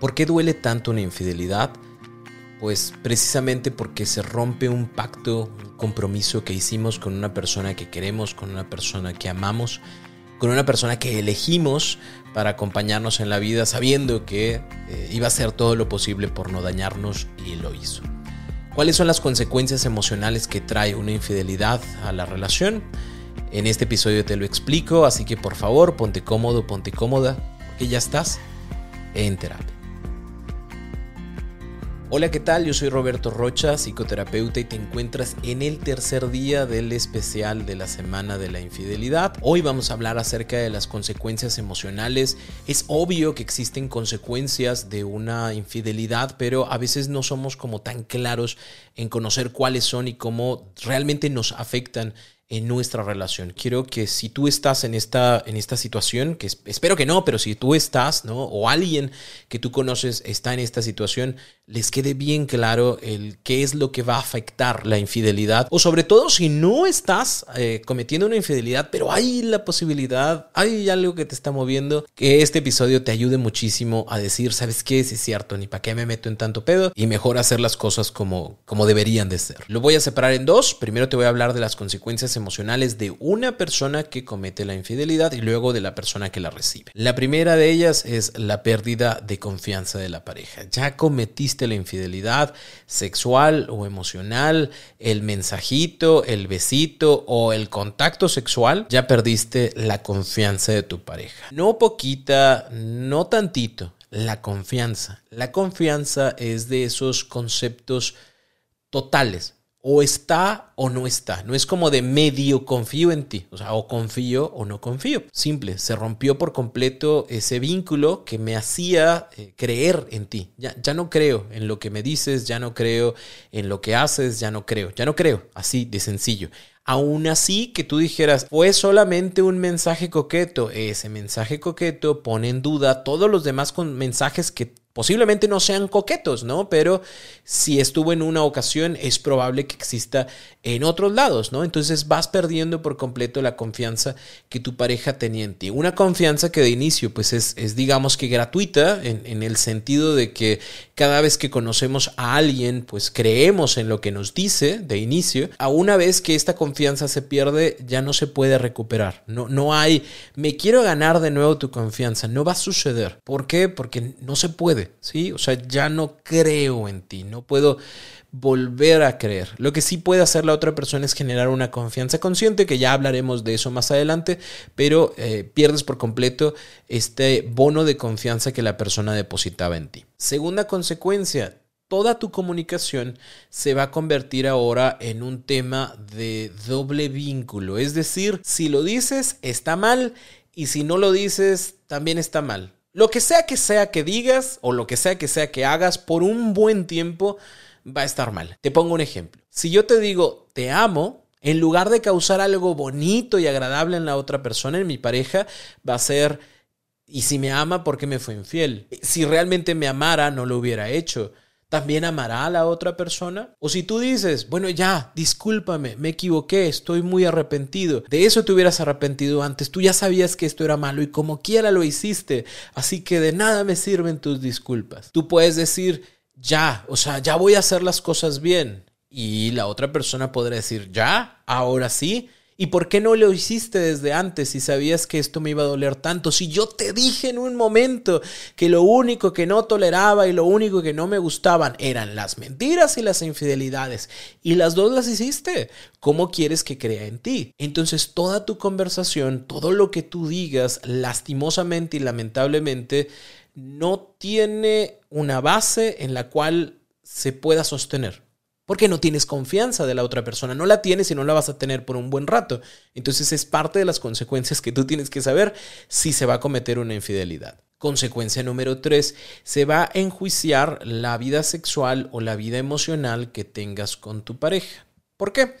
¿Por qué duele tanto una infidelidad? Pues precisamente porque se rompe un pacto, un compromiso que hicimos con una persona que queremos, con una persona que amamos, con una persona que elegimos para acompañarnos en la vida sabiendo que eh, iba a hacer todo lo posible por no dañarnos y lo hizo. ¿Cuáles son las consecuencias emocionales que trae una infidelidad a la relación? En este episodio te lo explico, así que por favor ponte cómodo, ponte cómoda, porque ya estás en terapia. Hola, ¿qué tal? Yo soy Roberto Rocha, psicoterapeuta y te encuentras en el tercer día del especial de la Semana de la Infidelidad. Hoy vamos a hablar acerca de las consecuencias emocionales. Es obvio que existen consecuencias de una infidelidad, pero a veces no somos como tan claros en conocer cuáles son y cómo realmente nos afectan en nuestra relación. Quiero que si tú estás en esta, en esta situación, que espero que no, pero si tú estás, ¿no? O alguien que tú conoces está en esta situación, les quede bien claro el qué es lo que va a afectar la infidelidad. O sobre todo si no estás eh, cometiendo una infidelidad, pero hay la posibilidad, hay algo que te está moviendo, que este episodio te ayude muchísimo a decir, ¿sabes qué? Si es cierto, ni para qué me meto en tanto pedo y mejor hacer las cosas como, como deberían de ser. Lo voy a separar en dos. Primero te voy a hablar de las consecuencias emocionales de una persona que comete la infidelidad y luego de la persona que la recibe. La primera de ellas es la pérdida de confianza de la pareja. Ya cometiste la infidelidad sexual o emocional, el mensajito, el besito o el contacto sexual, ya perdiste la confianza de tu pareja. No poquita, no tantito, la confianza. La confianza es de esos conceptos totales o está o no está. No es como de medio confío en ti, o sea, o confío o no confío. Simple, se rompió por completo ese vínculo que me hacía eh, creer en ti. Ya, ya no creo en lo que me dices, ya no creo en lo que haces, ya no creo, ya no creo, así de sencillo. Aún así, que tú dijeras, fue solamente un mensaje coqueto. Ese mensaje coqueto pone en duda todos los demás mensajes que Posiblemente no sean coquetos, ¿no? Pero si estuvo en una ocasión, es probable que exista en otros lados, ¿no? Entonces vas perdiendo por completo la confianza que tu pareja tenía en ti. Una confianza que de inicio, pues es, digamos que gratuita, en, en, el sentido de que cada vez que conocemos a alguien, pues creemos en lo que nos dice de inicio. A una vez que esta confianza se pierde, ya no se puede recuperar. No, no hay, me quiero ganar de nuevo tu confianza. No va a suceder. ¿Por qué? Porque no se puede. ¿Sí? O sea, ya no creo en ti, no puedo volver a creer. Lo que sí puede hacer la otra persona es generar una confianza consciente, que ya hablaremos de eso más adelante, pero eh, pierdes por completo este bono de confianza que la persona depositaba en ti. Segunda consecuencia, toda tu comunicación se va a convertir ahora en un tema de doble vínculo. Es decir, si lo dices, está mal, y si no lo dices, también está mal. Lo que sea que sea que digas o lo que sea que sea que hagas por un buen tiempo va a estar mal. Te pongo un ejemplo. Si yo te digo te amo, en lugar de causar algo bonito y agradable en la otra persona, en mi pareja, va a ser, ¿y si me ama, por qué me fue infiel? Si realmente me amara, no lo hubiera hecho también amará a la otra persona? O si tú dices, bueno, ya, discúlpame, me equivoqué, estoy muy arrepentido. De eso te hubieras arrepentido antes, tú ya sabías que esto era malo y como quiera lo hiciste, así que de nada me sirven tus disculpas. Tú puedes decir, ya, o sea, ya voy a hacer las cosas bien. Y la otra persona podrá decir, ya, ahora sí. ¿Y por qué no lo hiciste desde antes si sabías que esto me iba a doler tanto? Si yo te dije en un momento que lo único que no toleraba y lo único que no me gustaban eran las mentiras y las infidelidades y las dos las hiciste, ¿cómo quieres que crea en ti? Entonces toda tu conversación, todo lo que tú digas, lastimosamente y lamentablemente, no tiene una base en la cual se pueda sostener. Porque no tienes confianza de la otra persona, no la tienes y no la vas a tener por un buen rato. Entonces es parte de las consecuencias que tú tienes que saber si se va a cometer una infidelidad. Consecuencia número tres, se va a enjuiciar la vida sexual o la vida emocional que tengas con tu pareja. ¿Por qué?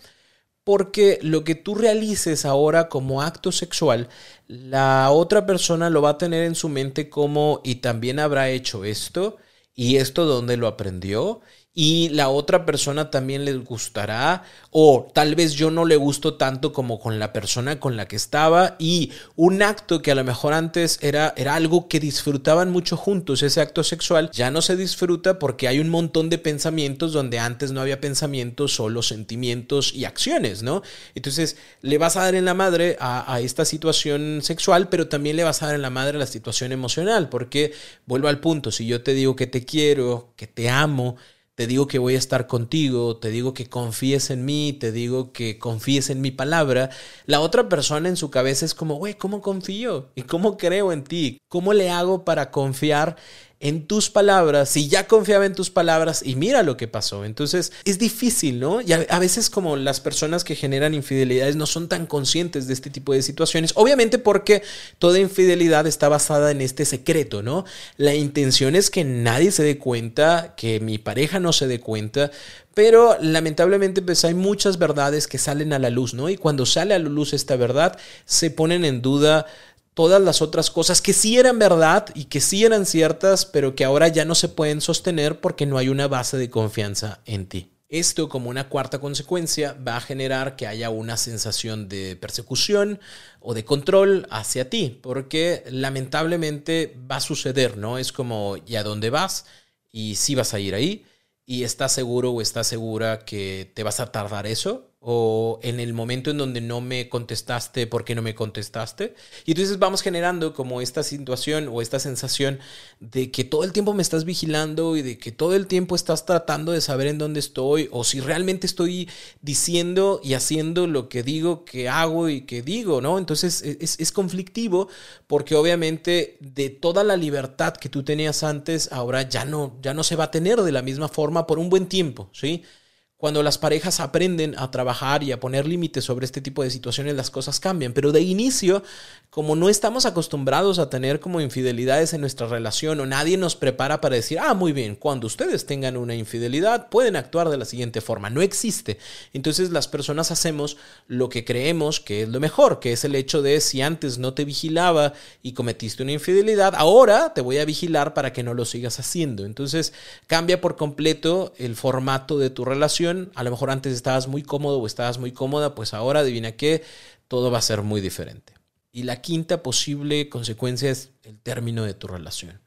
Porque lo que tú realices ahora como acto sexual, la otra persona lo va a tener en su mente como, y también habrá hecho esto, y esto dónde lo aprendió, y la otra persona también les gustará o tal vez yo no le gusto tanto como con la persona con la que estaba y un acto que a lo mejor antes era, era algo que disfrutaban mucho juntos, ese acto sexual, ya no se disfruta porque hay un montón de pensamientos donde antes no había pensamientos, solo sentimientos y acciones, ¿no? Entonces le vas a dar en la madre a, a esta situación sexual, pero también le vas a dar en la madre a la situación emocional, porque vuelvo al punto, si yo te digo que te quiero, que te amo, te digo que voy a estar contigo, te digo que confíes en mí, te digo que confíes en mi palabra, la otra persona en su cabeza es como, güey, ¿cómo confío? ¿Y cómo creo en ti? ¿Cómo le hago para confiar en tus palabras, si ya confiaba en tus palabras y mira lo que pasó. Entonces es difícil, ¿no? Y a, veces como las personas que generan infidelidades no son tan conscientes de este tipo de situaciones, obviamente porque toda infidelidad está basada en este secreto, ¿no? La intención es que nadie se dé cuenta, que mi pareja no se dé cuenta, pero lamentablemente pues hay muchas verdades que salen a la luz, ¿no? Y cuando sale a la luz esta verdad, se ponen en duda todas las otras cosas que sí eran verdad y que sí eran ciertas, pero que ahora ya no se pueden sostener porque no hay una base de confianza en ti. Esto, como una cuarta consecuencia, va a generar que haya una sensación de persecución o de control hacia ti, porque lamentablemente va a suceder, ¿no? Es como, ¿y a dónde vas? Y si vas a ir ahí, y estás seguro o estás segura que te vas a tardar eso, o en el momento en donde no me contestaste, ¿por qué no me contestaste? Y entonces vamos generando como esta situación o esta sensación de que todo el tiempo me estás vigilando y de que todo el tiempo estás tratando de saber en dónde estoy o si realmente estoy diciendo y haciendo lo que digo que hago y que digo, ¿no? Entonces e, es, es conflictivo porque obviamente de toda la libertad que tú tenías antes, ahora ya no, ya no se va a tener de la misma forma por un buen tiempo, ¿sí? Cuando las parejas aprenden a trabajar y a poner límites sobre este tipo de situaciones, las cosas cambian. Pero de inicio, como no estamos acostumbrados a tener como infidelidades en nuestra relación o nadie nos prepara para decir, ah, muy bien, cuando ustedes tengan una infidelidad pueden actuar de la siguiente forma. No existe. Entonces las personas hacemos lo que creemos que es lo mejor, que es el hecho de si antes no te vigilaba y cometiste una infidelidad, ahora te voy a vigilar para que no lo sigas haciendo. Entonces cambia por completo el formato de tu relación a lo mejor antes estabas muy cómodo o estabas muy cómoda, pues ahora adivina qué, todo va a ser muy diferente. Y la quinta posible consecuencia es el término de tu relación.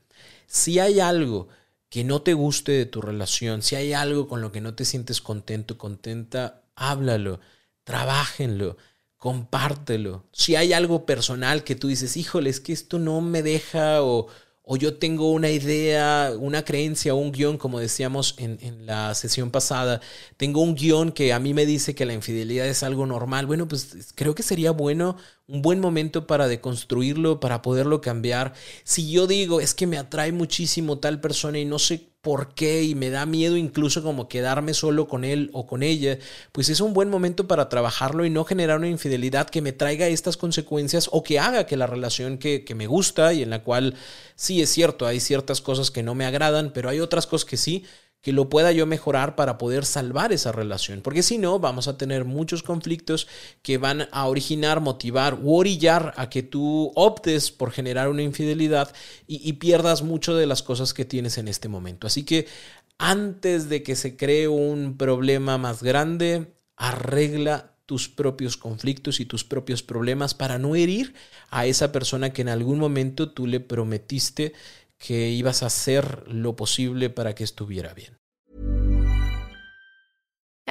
Si hay algo que no te guste de tu relación, si hay algo con lo que no te sientes contento, contenta, háblalo, trabájenlo, compártelo. Si hay algo personal que tú dices, híjole, es que esto no me deja o o yo tengo una idea, una creencia, un guion, como decíamos en, en, la sesión pasada, tengo un guion que a mí me dice que la infidelidad es algo normal, bueno, pues creo que sería bueno un buen momento para deconstruirlo, para poderlo cambiar. Si yo digo, es que me atrae muchísimo tal persona y no sé por qué y me da miedo incluso como quedarme solo con él o con ella, pues es un buen momento para trabajarlo y no generar una infidelidad que me traiga estas consecuencias o que haga que la relación que, que me gusta y en la cual sí es cierto, hay ciertas cosas que no me agradan, pero hay otras cosas que sí, que lo pueda yo mejorar para poder salvar esa relación. Porque si no, vamos a tener muchos conflictos que van a originar, motivar u orillar a que tú optes por generar una infidelidad y, y pierdas mucho de las cosas que tienes en este momento. Así que antes de que se cree un problema más grande, arregla tus propios conflictos y tus propios problemas para no herir a esa persona que en algún momento tú le prometiste que ibas a hacer lo posible para que estuviera bien.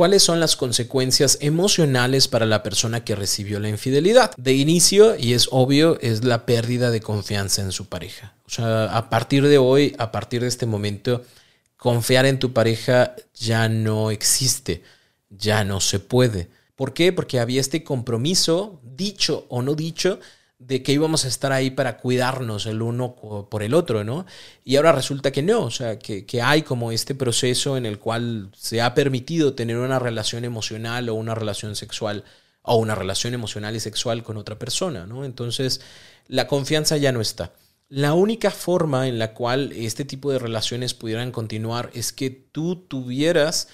¿Cuáles son las consecuencias emocionales para la persona que recibió la infidelidad? De inicio, y es obvio, es la pérdida de confianza en su pareja. O sea, a partir de hoy, a partir de este momento, confiar en tu pareja ya no existe, ya no se puede. ¿Por qué? Porque había este compromiso, dicho o no dicho, de que íbamos a estar ahí para cuidarnos el uno por el otro, ¿no? Y ahora resulta que no, o sea, que, hay como este proceso en el cual se ha permitido tener una relación emocional o una relación sexual o una relación emocional y sexual con otra persona, ¿no? Entonces, la confianza ya no está. La única forma en la cual este tipo de relaciones pudieran continuar es que tú tuvieras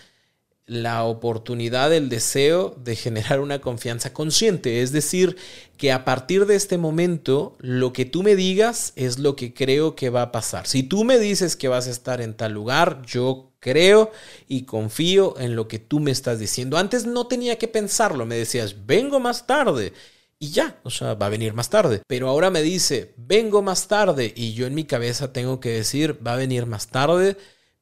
la oportunidad, el deseo de generar una confianza consciente. Es decir, que a partir de este momento, lo que tú me digas es lo que creo que va a pasar. Si tú me dices que vas a estar en tal lugar, yo creo y confío en lo que tú me estás diciendo. Antes no tenía que pensarlo, me decías, vengo más tarde. Y ya, o sea, va a venir más tarde. Pero ahora me dice, vengo más tarde. Y yo en mi cabeza tengo que decir, va a venir más tarde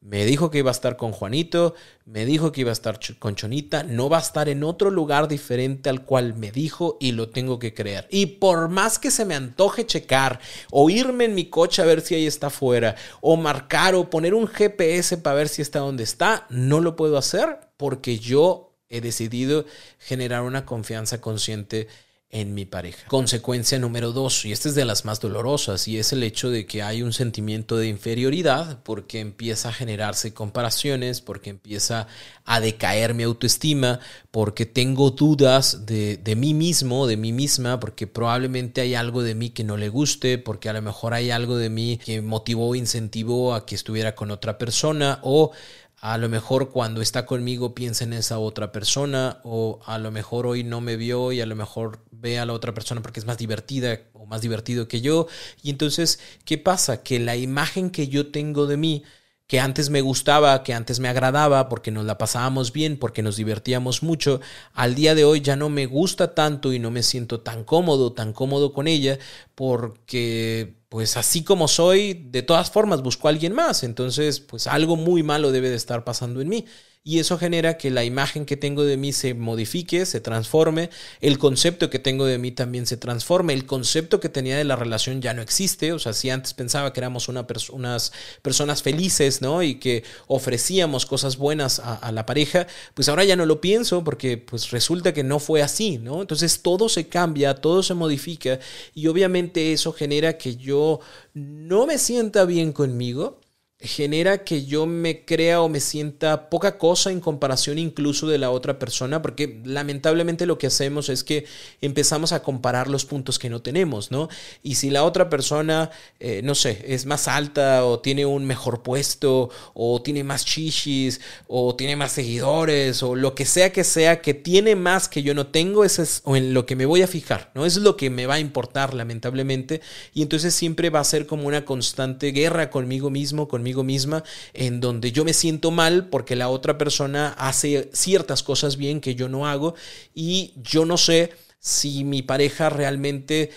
me dijo que iba a estar con Juanito, me dijo que iba a estar con Chonita, no va a estar en otro lugar diferente al cual me dijo y lo tengo que creer. Y por más que se me antoje checar o irme en mi coche a ver si ahí está afuera, o marcar o poner un GPS para ver si está donde está, no lo puedo hacer porque yo he decidido generar una confianza consciente en mi pareja. Consecuencia número dos, y esta es de las más dolorosas, y es el hecho de que hay un sentimiento de inferioridad porque empieza a generarse comparaciones, porque empieza a decaer mi autoestima, porque tengo dudas de, de mí mismo, de mí misma, porque probablemente hay algo de mí que no le guste, porque a lo mejor hay algo de mí que motivó o incentivó a que estuviera con otra persona o a lo mejor cuando está conmigo piensa en esa otra persona o a lo mejor hoy no me vio y a lo mejor ve a la otra persona porque es más divertida o más divertido que yo. Y entonces, ¿qué pasa? Que la imagen que yo tengo de mí, que antes me gustaba, que antes me agradaba, porque nos la pasábamos bien, porque nos divertíamos mucho, al día de hoy ya no me gusta tanto y no me siento tan cómodo, tan cómodo con ella, porque pues así como soy, de todas formas busco a alguien más, entonces pues algo muy malo debe de estar pasando en mí y eso genera que la imagen que tengo de mí se modifique, se transforme, el concepto que tengo de mí también se transforme, el concepto que tenía de la relación ya no existe, o sea, si antes pensaba que éramos una unas personas felices, ¿no? Y que ofrecíamos cosas buenas a, a, la pareja, pues ahora ya no lo pienso porque pues resulta que no fue así, ¿no? Entonces todo se cambia, todo se modifica y obviamente eso genera que yo no me sienta bien conmigo, genera que yo me crea o me sienta poca cosa en comparación incluso de la otra persona, porque lamentablemente lo que hacemos es que empezamos a comparar los puntos que no tenemos, ¿no? Y si la otra persona, eh, no sé, es más alta o tiene un mejor puesto o tiene más chichis o tiene más seguidores o lo que sea que sea que tiene más que yo no tengo, eso es en lo que me voy a fijar, ¿no? Es lo que me va a importar lamentablemente y entonces siempre va a ser como una constante guerra conmigo mismo, conmigo misma, en donde yo me siento mal porque la otra persona hace ciertas cosas bien que yo no hago y yo no sé si mi pareja realmente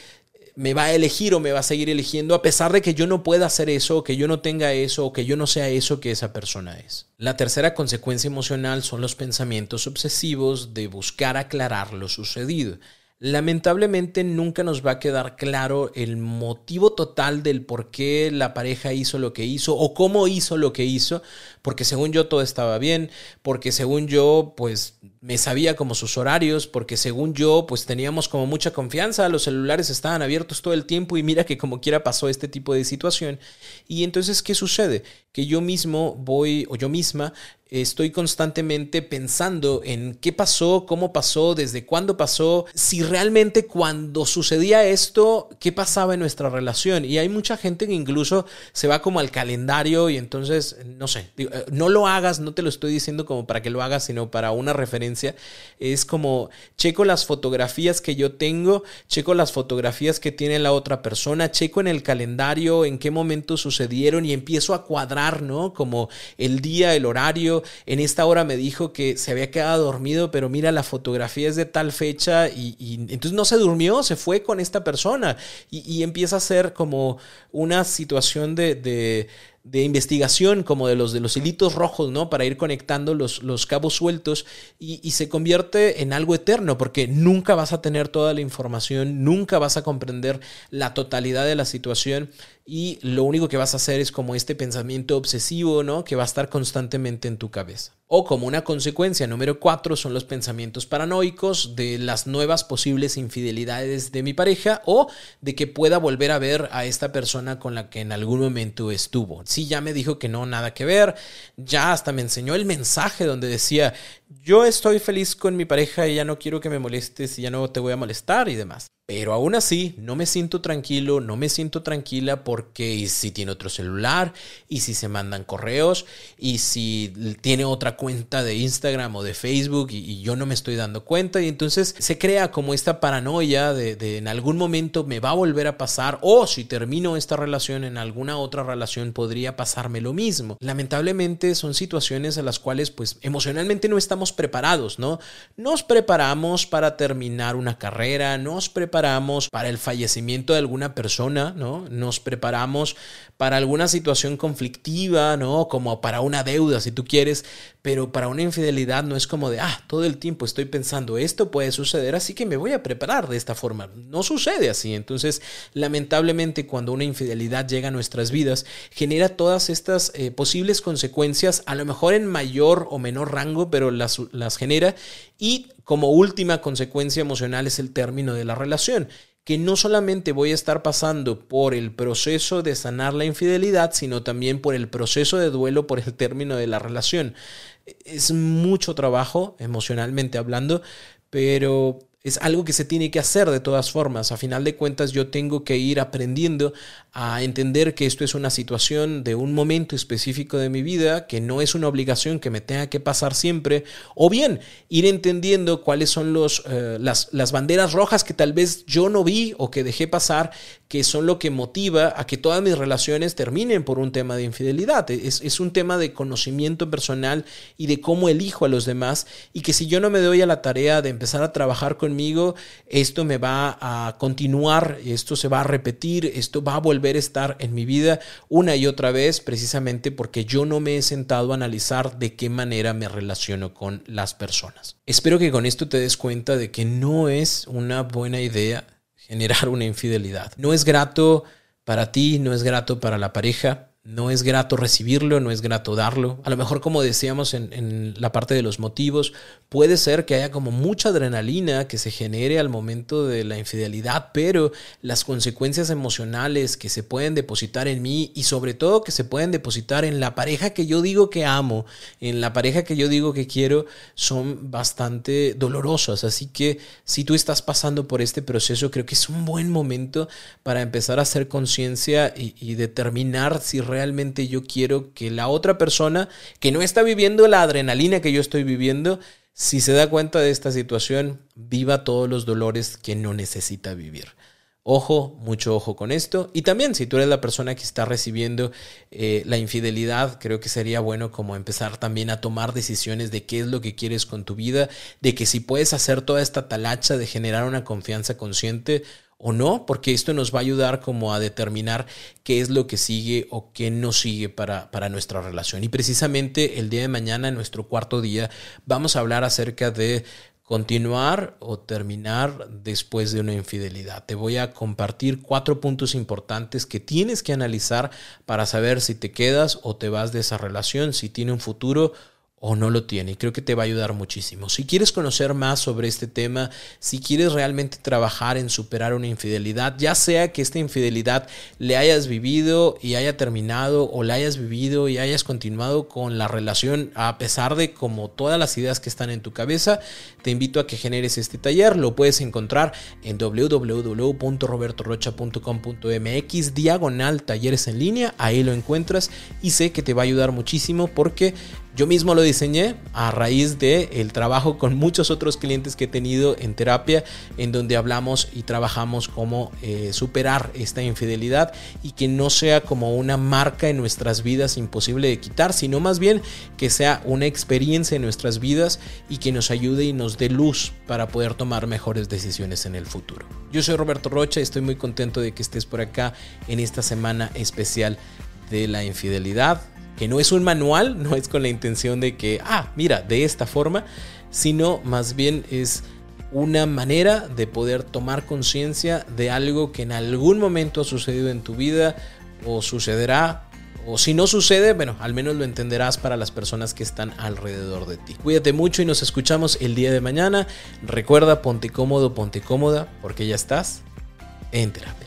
me va a elegir o me va a seguir eligiendo a pesar de que yo no pueda hacer eso, o que yo no tenga eso, o que yo no sea eso que esa persona es. La tercera consecuencia emocional son los pensamientos obsesivos de buscar aclarar lo sucedido. Lamentablemente nunca nos va a quedar claro el motivo total del por qué la pareja hizo lo que hizo o cómo hizo lo que hizo, porque según yo todo estaba bien, porque según yo pues me sabía como sus horarios, porque según yo pues teníamos como mucha confianza, los celulares estaban abiertos todo el tiempo y mira que como quiera pasó este tipo de situación. Y entonces, ¿qué sucede? Que yo mismo voy o yo misma estoy constantemente pensando en qué pasó, cómo pasó, desde cuándo pasó, si realmente cuando sucedía esto, qué pasaba en nuestra relación. Y hay mucha gente que incluso se va como al calendario y entonces, no sé, eh, no lo hagas, no te lo estoy diciendo como para que lo hagas, sino para una referencia. Es como, checo las fotografías que yo tengo, checo las fotografías que tiene la otra persona, checo en el calendario en qué momento sucedieron y empiezo a cuadrar, ¿no? Como el día, el horario en esta hora me dijo que se había quedado dormido, pero mira, la fotografía es de tal fecha y, entonces no se durmió, se fue con esta persona y, empieza a ser como una situación de investigación como de los de los hilitos rojos, ¿no? Para ir conectando los, los cabos sueltos y, y, se convierte en algo eterno porque nunca vas a tener toda la información, nunca vas a comprender la totalidad de la situación y lo único que vas a hacer es como este pensamiento obsesivo, ¿no? Que va a estar constantemente en tu cabeza. O como una consecuencia número cuatro son los pensamientos paranoicos de las nuevas posibles infidelidades de mi pareja o de que pueda volver a ver a esta persona con la que en algún momento estuvo. Sí, ya me dijo que no, nada que ver, ya hasta me enseñó el mensaje donde decía, yo estoy feliz con mi pareja y ya no quiero que me molestes y ya no te voy a molestar y demás. Pero aún así, no me siento tranquilo, no me siento tranquila porque si tiene otro celular, y si se mandan correos, y si tiene otra cuenta de Instagram o de Facebook y, yo no me estoy dando cuenta, y entonces se crea como esta paranoia de, de, en algún momento me va a volver a pasar, o si termino esta relación en alguna otra relación podría pasarme lo mismo. Lamentablemente son situaciones a las cuales pues emocionalmente no estamos preparados, ¿no? Nos preparamos para terminar una carrera, nos preparamos para el fallecimiento de alguna persona, ¿no? Nos preparamos para alguna situación conflictiva, ¿no? Como para una deuda, si tú quieres, pero para una infidelidad no es como de, ah, todo el tiempo estoy pensando, esto puede suceder, así que me voy a preparar de esta forma. No sucede así. Entonces, lamentablemente, cuando una infidelidad llega a nuestras vidas, genera todas estas eh, posibles consecuencias, a lo mejor en mayor o menor rango, pero las, las genera. Y como última consecuencia emocional es el término de la relación que no solamente voy a estar pasando por el proceso de sanar la infidelidad, sino también por el proceso de duelo por el término de la relación. Es mucho trabajo, emocionalmente hablando, pero es algo que se tiene que hacer de todas formas. A final de cuentas yo tengo que ir aprendiendo a entender que esto es una situación de un momento específico de mi vida, que no es una obligación que me tenga que pasar siempre, o bien ir entendiendo cuáles son los, eh, las, las banderas rojas que tal vez yo no vi o que dejé pasar, que son lo que motiva a que todas mis relaciones terminen por un tema de infidelidad. Es, es un tema de conocimiento personal y de cómo elijo a los demás, y que si yo no me doy a la tarea de empezar a trabajar conmigo, esto me va a continuar, esto se va a repetir, esto va a volver estar en mi vida una y otra vez precisamente porque yo no me he sentado a analizar de qué manera me relaciono con las personas. Espero que con esto te des cuenta de que no es una buena idea generar una infidelidad. No es grato para ti, no es grato para la pareja, no es grato recibirlo, no es grato darlo. A lo mejor, como decíamos en, la parte de los motivos, puede ser que haya como mucha adrenalina que se genere al momento de la infidelidad, pero las consecuencias emocionales que se pueden depositar en mí y sobre todo que se pueden depositar en la pareja que yo digo que amo, en la pareja que yo digo que quiero, son bastante dolorosas. Así que si tú estás pasando por este proceso, creo que es un buen momento para empezar a hacer conciencia y, y determinar si realmente realmente yo quiero que la otra persona que no está viviendo la adrenalina que yo estoy viviendo, si se da cuenta de esta situación, viva todos los dolores que no necesita vivir. Ojo, mucho ojo con esto. Y también si tú eres la persona que está recibiendo eh, la infidelidad, creo que sería bueno como empezar también a tomar decisiones de qué es lo que quieres con tu vida, de que si puedes hacer toda esta talacha de generar una confianza consciente, o no, porque esto nos va a ayudar como a determinar qué es lo que sigue o qué no sigue para, para nuestra relación. Y precisamente el día de mañana, en nuestro cuarto día, vamos a hablar acerca de continuar o terminar después de una infidelidad. Te voy a compartir cuatro puntos importantes que tienes que analizar para saber si te quedas o te vas de esa relación, si tiene un futuro o no lo tiene. Y creo que te va a ayudar muchísimo. Si quieres conocer más sobre este tema, si quieres realmente trabajar en superar una infidelidad, ya sea que esta infidelidad le hayas vivido y haya terminado o la hayas vivido y hayas continuado con la relación a pesar de como todas las ideas que están en tu cabeza, te invito a que generes este taller. Lo puedes encontrar en www.robertorocha.com.mx diagonal talleres en línea. Ahí lo encuentras y sé que te va a ayudar muchísimo porque yo mismo lo diseñé a raíz de el trabajo con muchos otros clientes que he tenido en terapia, en donde hablamos y trabajamos cómo eh, superar esta infidelidad y que no sea como una marca en nuestras vidas imposible de quitar, sino más bien que sea una experiencia en nuestras vidas y que nos ayude y nos dé luz para poder tomar mejores decisiones en el futuro. Yo soy Roberto Rocha y estoy muy contento de que estés por acá en esta semana especial de la infidelidad, que no es un manual, no es con la intención de que, ah, mira, de esta forma, sino más bien es una manera de poder tomar conciencia de algo que en algún momento ha sucedido en tu vida o sucederá o si no sucede, bueno, al menos lo entenderás para las personas que están alrededor de ti. Cuídate mucho y nos escuchamos el día de mañana. Recuerda, ponte cómodo, ponte cómoda, porque ya estás en terapia.